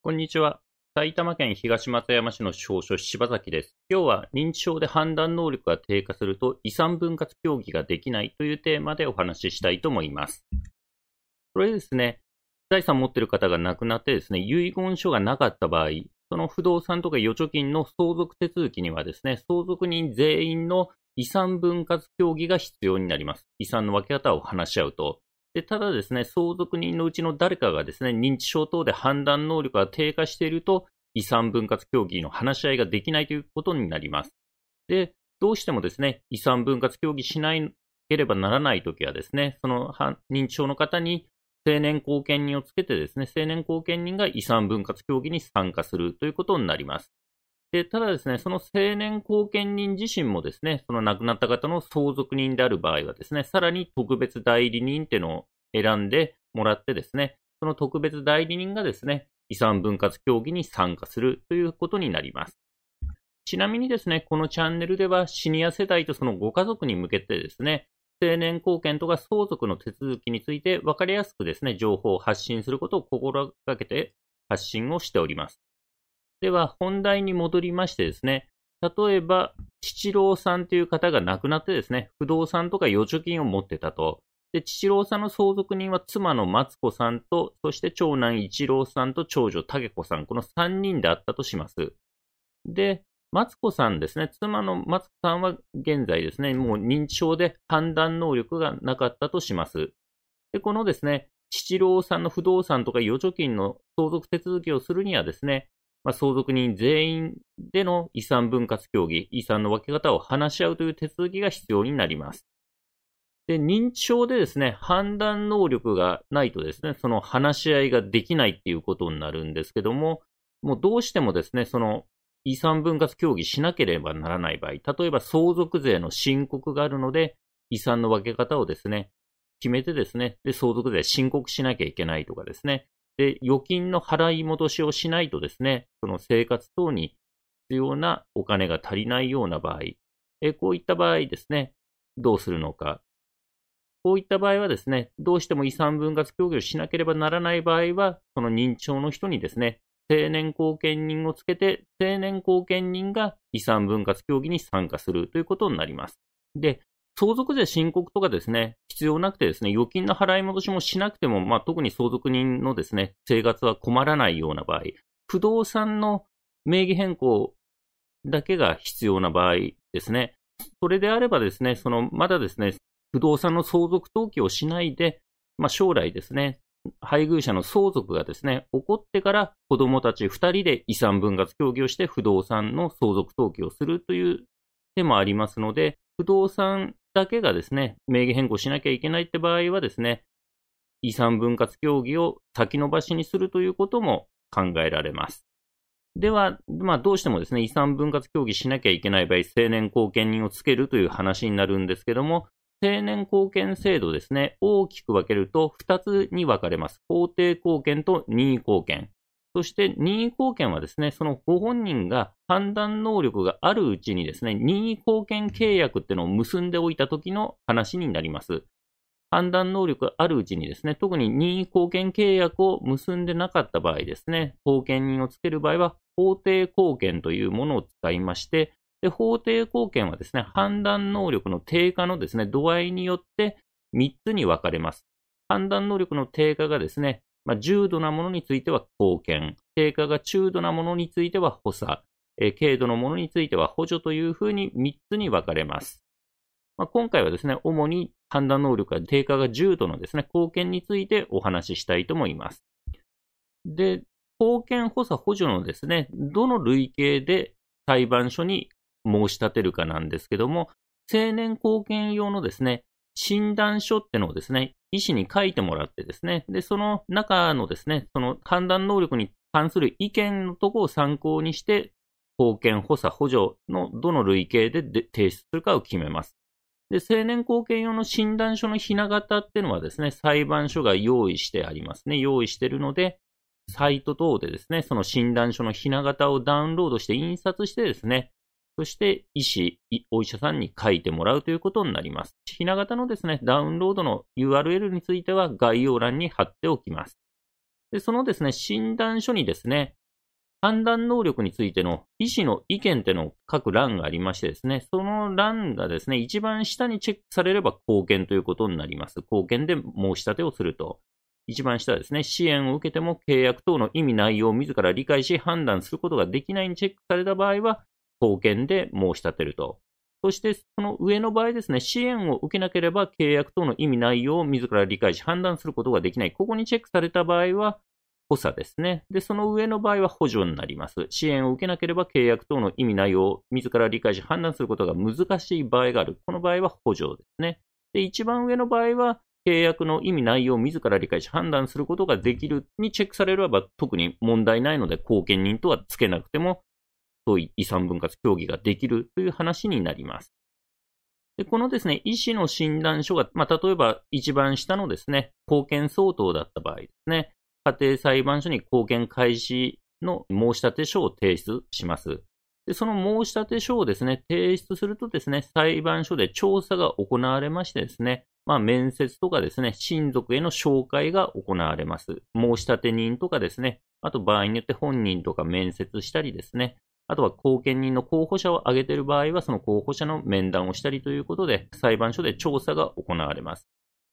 こんにちは。埼玉県東松山市の司法書柴崎です。今日は認知症で判断能力が低下すると遺産分割協議ができないというテーマでお話ししたいと思います。これですね、財産持っている方が亡くなってですね、遺言書がなかった場合、その不動産とか預貯金の相続手続きにはですね、相続人全員の遺産分割協議が必要になります。遺産の分け方を話し合うと。で、ただですね、相続人のうちの誰かがですね、認知症等で判断能力が低下していると、遺産分割協議の話し合いができないということになります。で、どうしてもですね、遺産分割協議しなければならないときはですね、その認知症の方に青年後見人をつけてですね、青年後見人が遺産分割協議に参加するということになります。で、ただですね、その青年後見人自身もですね、その亡くなった方の相続人である場合はですね、さらに特別代理人っていうのを選んでもらってですね、その特別代理人がですね、遺産分割協議に参加するということになります。ちなみにですね、このチャンネルではシニア世代とそのご家族に向けてですね、青年貢献とか相続の手続きについて分かりやすくですね、情報を発信することを心がけて発信をしております。では、本題に戻りましてですね、例えば、七郎さんという方が亡くなってですね、不動産とか預貯金を持ってたと。で、七郎さんの相続人は妻の松子さんと、そして長男一郎さんと長女武子さん、この3人であったとします。で、松子さんですね、妻の松子さんは現在ですね、もう認知症で判断能力がなかったとします。で、このですね、七郎さんの不動産とか預貯金の相続手続きをするにはですね、まあ、相続人全員での遺産分割協議、遺産の分け方を話し合うという手続きが必要になります。で、認知症でですね、判断能力がないとですね、その話し合いができないっていうことになるんですけども、もうどうしてもですね、その遺産分割協議しなければならない場合、例えば相続税の申告があるので、遺産の分け方をですね、決めてですね、で、相続税申告しなきゃいけないとかですね、で、預金の払い戻しをしないとですね、その生活等に必要なお金が足りないような場合、えこういった場合ですね、どうするのか。こういった場合はですね、どうしても遺産分割協議をしなければならない場合は、その認知症の人にですね、青年後見人をつけて、青年後見人が遺産分割協議に参加するということになります。で、相続税申告とかですね、必要なくてですね、預金の払い戻しもしなくても、まあ、特に相続人のですね、生活は困らないような場合、不動産の名義変更だけが必要な場合ですね、それであればですね、その、まだですね、不動産の相続登記をしないで、まあ、将来ですね、配偶者の相続がですね、起こってから子供たち2人で遺産分割協議をして不動産の相続登記をするという手もありますので、不動産だけがですね、名義変更しなきゃいけないって場合はですね、遺産分割協議を先延ばしにするということも考えられます。では、まあ、どうしてもですね、遺産分割協議しなきゃいけない場合、青年後見人をつけるという話になるんですけども、青年後見制度ですね、大きく分けると2つに分かれます。法定後見と任意後見。そして任意貢献はですね、そのご本人が判断能力があるうちにですね、任意貢献契約っていうのを結んでおいた時の話になります。判断能力があるうちにですね、特に任意貢献契約を結んでなかった場合ですね、貢献人をつける場合は法定貢献というものを使いまして、で法定貢献はですね、判断能力の低下のですね、度合いによって3つに分かれます。判断能力の低下がですね、まあ、重度なものについては貢献、低下が中度なものについては補佐、え軽度のものについては補助というふうに3つに分かれます。まあ、今回はですね、主に判断能力が低下が重度のですね、貢献についてお話ししたいと思います。で、貢献補佐補助のですね、どの類型で裁判所に申し立てるかなんですけども、青年貢献用のですね、診断書ってのをですね、医師に書いてもらってですね、で、その中のですね、その判断能力に関する意見のとこを参考にして、貢献補佐補助のどの類型で提出するかを決めます。で、青年貢献用の診断書のひな形っていうのはですね、裁判所が用意してありますね。用意してるので、サイト等でですね、その診断書のひな形をダウンロードして印刷してですね、そして医師、お医者さんに書いてもらうということになります。ひな形のですね、ダウンロードの URL については概要欄に貼っておきます。で、そのですね、診断書にですね、判断能力についての医師の意見ってのを書く欄がありましてですね、その欄がですね、一番下にチェックされれば貢献ということになります。貢献で申し立てをすると。一番下ですね、支援を受けても契約等の意味内容を自ら理解し判断することができないにチェックされた場合は、貢献で申し立てると。そして、その上の場合ですね、支援を受けなければ契約等の意味内容を自ら理解し判断することができない。ここにチェックされた場合は、補佐ですね。で、その上の場合は補助になります。支援を受けなければ契約等の意味内容を自ら理解し判断することが難しい場合がある。この場合は補助ですね。で、一番上の場合は、契約の意味内容を自ら理解し判断することができるにチェックされれば特に問題ないので、後見人とはつけなくても、そういう遺産分割協議ができるという話になります。でこのですね、医師の診断書が、まあ、例えば一番下のですね、貢献相当だった場合ですね、家庭裁判所に貢献開始の申し立て書を提出します。で、その申し立て書をですね、提出するとですね、裁判所で調査が行われましてですね、まあ、面接とかですね、親族への紹介が行われます。申し立て人とかですね、あと場合によって本人とか面接したりですね、あとは後見人の候補者を挙げている場合は、その候補者の面談をしたりということで、裁判所で調査が行われます。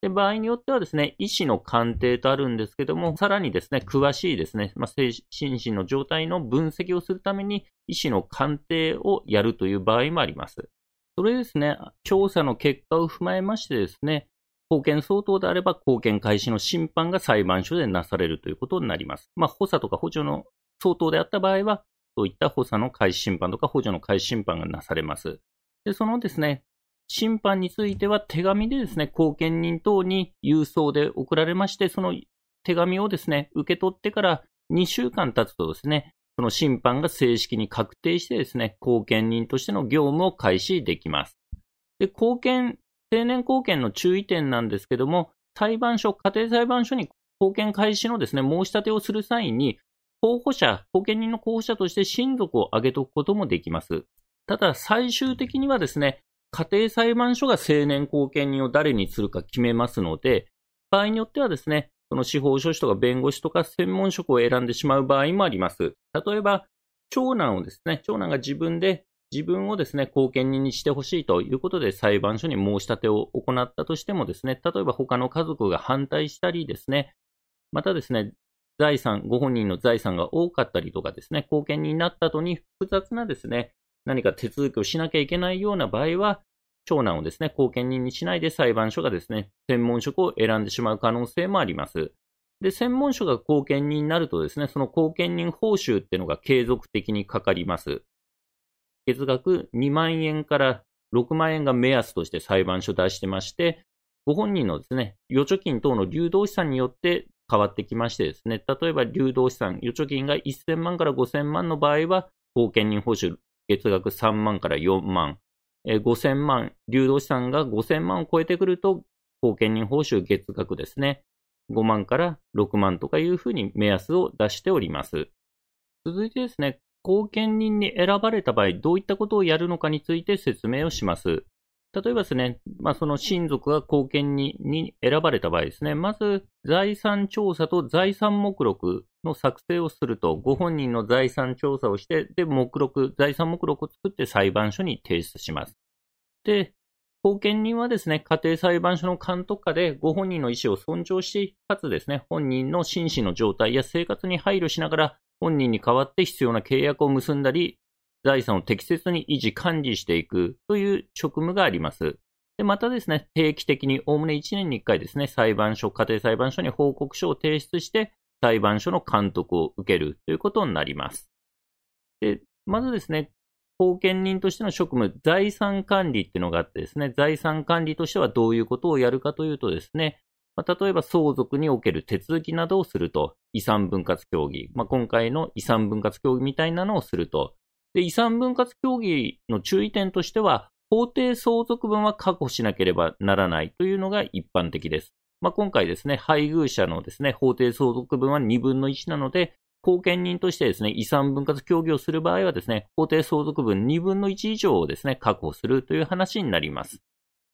で、場合によってはですね、医師の鑑定とあるんですけども、さらにですね、詳しいですね、まあ、精神身の状態の分析をするために、医師の鑑定をやるという場合もあります。それですね、調査の結果を踏まえましてですね、貢献相当であれば、貢献開始の審判が裁判所でなされるということになります。まあ、補佐とか補助の相当であった場合は、そういった補佐の開始審判とか補助の開始審判がなされます。で、そのですね、審判については手紙でですね、後見人等に郵送で送られまして、その手紙をですね、受け取ってから2週間経つとですね、その審判が正式に確定してですね、後見人としての業務を開始できます。で、後見、定年後見の注意点なんですけども、裁判所、家庭裁判所に後見開始のですね、申し立てをする際に、候補者、後見人の候補者として親族を挙げておくこともできます。ただ、最終的にはですね、家庭裁判所が青年後見人を誰にするか決めますので、場合によってはですね、その司法書士とか弁護士とか専門職を選んでしまう場合もあります。例えば、長男をですね、長男が自分で自分をですね、後見人にしてほしいということで裁判所に申し立てを行ったとしてもですね、例えば他の家族が反対したりですね、またですね、財産、ご本人の財産が多かったりとかですね、後見になった後に複雑なですね、何か手続きをしなきゃいけないような場合は、長男をですね、後見人にしないで裁判所がですね、専門職を選んでしまう可能性もあります。で、専門職が後見人になるとですね、その後見人報酬っていうのが継続的にかかります。月額2万円から6万円が目安として裁判所出してまして、ご本人のですね、預貯金等の流動資産によって変わってきましてですね、例えば流動資産、預貯金が1000万から5000万の場合は、後見人報酬月額3万から4万。えー、5000万、流動資産が5000万を超えてくると、後見人報酬月額ですね。5万から6万とかいうふうに目安を出しております。続いてですね、後見人に選ばれた場合、どういったことをやるのかについて説明をします。例えばですね、まあ、その親族が後見人に選ばれた場合ですね、まず財産調査と財産目録の作成をすると、ご本人の財産調査をして、で、目録、財産目録を作って裁判所に提出します。で、後見人はですね、家庭裁判所の監督下でご本人の意思を尊重し、かつですね、本人の心身の状態や生活に配慮しながら、本人に代わって必要な契約を結んだり、財産を適切に維持管理していくという職務があります。で、またですね、定期的におおむね1年に1回ですね、裁判所、家庭裁判所に報告書を提出して、裁判所の監督を受けるということになります。で、まずですね、後見人としての職務、財産管理っていうのがあってですね、財産管理としてはどういうことをやるかというとですね、まあ、例えば相続における手続きなどをすると、遺産分割協議、まあ、今回の遺産分割協議みたいなのをすると、で、遺産分割協議の注意点としては、法定相続分は確保しなければならないというのが一般的です。まあ、今回ですね、配偶者のですね、法定相続分は2分の1なので、後見人としてですね、遺産分割協議をする場合はですね、法定相続分2分の1以上をですね、確保するという話になります。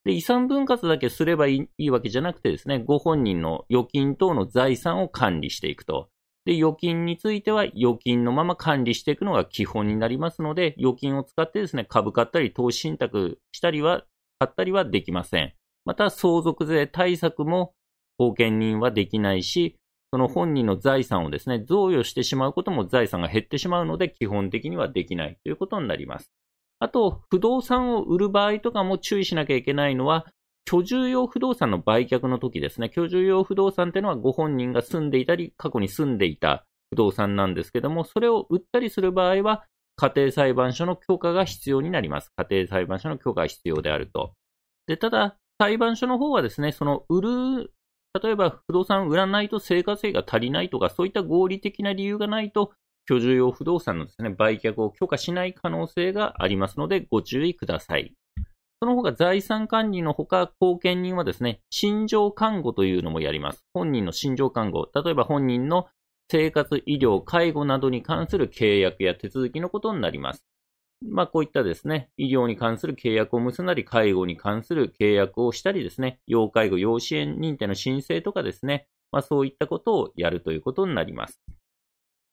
で、遺産分割だけすればいいいいわけじゃなくてですね、ご本人の預金等の財産を管理していくと。で、預金については預金のまま管理していくのが基本になりますので、預金を使ってですね、株買ったり投資信託したりは、買ったりはできません。また、相続税対策も後見人はできないし、その本人の財産をですね、贈与してしまうことも財産が減ってしまうので、基本的にはできないということになります。あと、不動産を売る場合とかも注意しなきゃいけないのは、居住用不動産の売却の時ですね。居住用不動産っていうのはご本人が住んでいたり、過去に住んでいた不動産なんですけども、それを売ったりする場合は、家庭裁判所の許可が必要になります。家庭裁判所の許可が必要であると。で、ただ、裁判所の方はですね、その売る、例えば不動産を売らないと生活費が足りないとか、そういった合理的な理由がないと、居住用不動産のですね、売却を許可しない可能性がありますので、ご注意ください。その他、財産管理のほか、後見人はですね、心情看護というのもやります。本人の心情看護。例えば本人の生活、医療、介護などに関する契約や手続きのことになります。まあ、こういったですね、医療に関する契約を結んだり、介護に関する契約をしたりですね、要介護、要支援認定の申請とかですね、まあ、そういったことをやるということになります。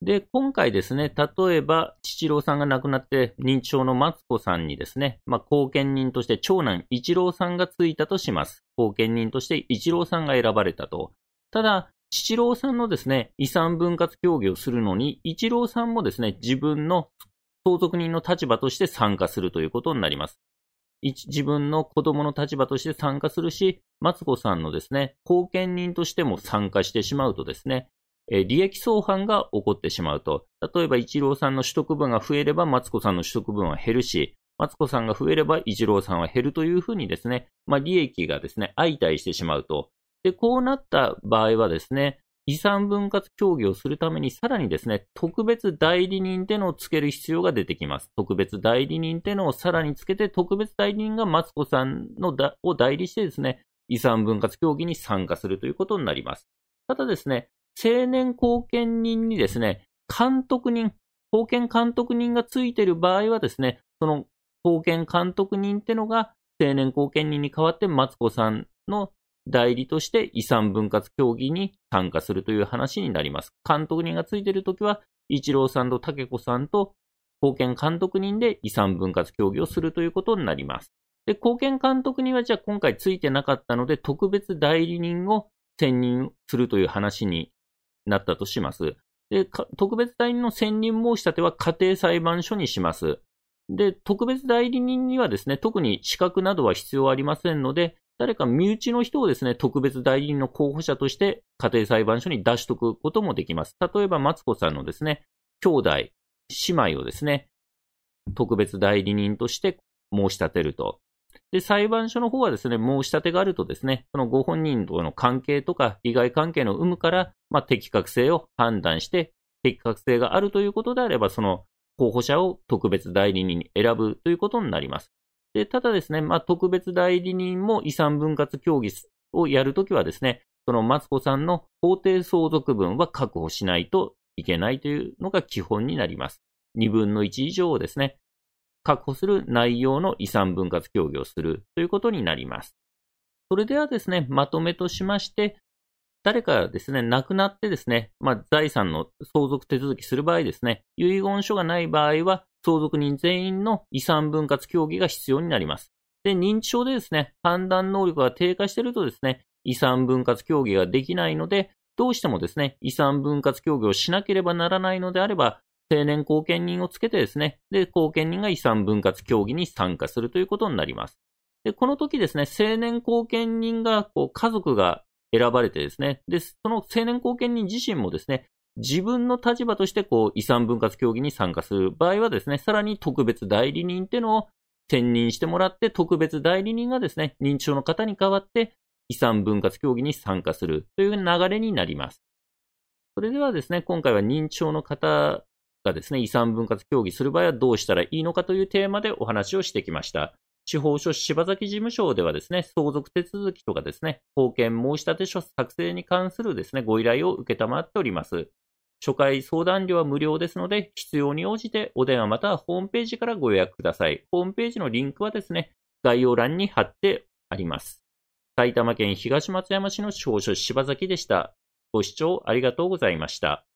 で、今回ですね、例えば、父郎さんが亡くなって認知症の松子さんにですね、まあ、後見人として長男一郎さんがついたとします。後見人として一郎さんが選ばれたと。ただ、七郎さんのですね、遺産分割協議をするのに、一郎さんもですね、自分の相続人の立場として参加するということになります。自分の子供の立場として参加するし、松子さんのですね、後見人としても参加してしまうとですね、え利益相反が起こってしまうと。例えば、一郎さんの取得分が増えれば、マツコさんの取得分は減るし、マツコさんが増えれば、一郎さんは減るというふうにですね、まあ、利益がですね、相対してしまうと。で、こうなった場合はですね、遺産分割協議をするために、さらにですね、特別代理人ってのをつける必要が出てきます。特別代理人ってのをさらにつけて、特別代理人がマツコさんのだを代理してですね、遺産分割協議に参加するということになります。ただですね、青年後見人にですね、監督人、後見監督人がついている場合はですね、その後見監督人ってのが青年後見人に代わってマツコさんの代理として遺産分割協議に参加するという話になります。監督人がついているときは、一郎さんと竹子さんと後見監督人で遺産分割協議をするということになります。で、後見監督人はじゃあ今回ついてなかったので、特別代理人を選任するという話になったとします。で、特別代理人の選任申し立ては家庭裁判所にします。で、特別代理人にはですね、特に資格などは必要ありませんので、誰か身内の人をですね、特別代理人の候補者として家庭裁判所に出しとくこともできます。例えば、マツコさんのですね、兄弟、姉妹をですね、特別代理人として申し立てると。で、裁判所の方はですね、申し立てがあるとですね、そのご本人との関係とか利害関係の有無から、まあ、適格性を判断して、適格性があるということであれば、その候補者を特別代理人に選ぶということになります。で、ただですね、まあ、特別代理人も遺産分割協議をやるときはですね、そのマツコさんの法定相続分は確保しないといけないというのが基本になります。二分の一以上をですね、確保する内容の遺産分割協議をするということになります。それではですね、まとめとしまして、誰かがですね、亡くなってですね、まあ、財産の相続手続きする場合ですね、遺言書がない場合は、相続人全員の遺産分割協議が必要になります。で、認知症でですね、判断能力が低下しているとですね、遺産分割協議ができないので、どうしてもですね、遺産分割協議をしなければならないのであれば、青年後見人をつけてですね、で、後見人が遺産分割協議に参加するということになります。で、この時ですね、青年後見人が、こう、家族が選ばれてですね、で、その青年後見人自身もですね、自分の立場として、こう、遺産分割協議に参加する場合はですね、さらに特別代理人っていうのを選任してもらって、特別代理人がですね、認知症の方に代わって遺産分割協議に参加するという流れになります。それではですね、今回は認知症の方がですね、遺産分割協議する場合はどうしたらいいのかというテーマでお話をしてきました。司法書柴崎事務所ではですね、相続手続きとかですね、保険申立書作成に関するですね、ご依頼を受けたまっております。初回相談料は無料ですので、必要に応じてお電話またはホームページからご予約ください。ホームページのリンクはですね、概要欄に貼ってあります。埼玉県東松山市の少書柴崎でした。ご視聴ありがとうございました。